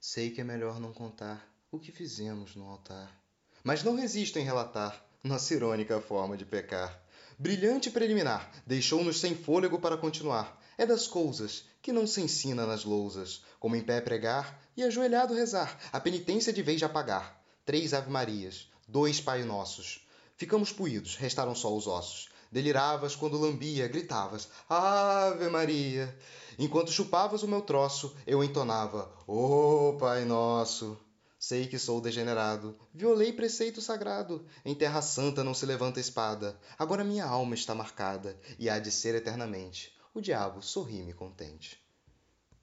Sei que é melhor não contar o que fizemos no altar. Mas não resisto em relatar nossa irônica forma de pecar. Brilhante preliminar, deixou-nos sem fôlego para continuar. É das coisas que não se ensina nas lousas, como em pé pregar e ajoelhado rezar, a penitência de vez de apagar. Três Ave-Marias, dois Pai Nossos. Ficamos puídos, restaram só os ossos. Deliravas quando lambia, gritavas Ave Maria. Enquanto chupavas o meu troço, eu entonava Ô oh, Pai Nosso. Sei que sou degenerado, violei preceito sagrado. Em terra santa não se levanta espada. Agora minha alma está marcada e há de ser eternamente. O diabo sorri-me contente.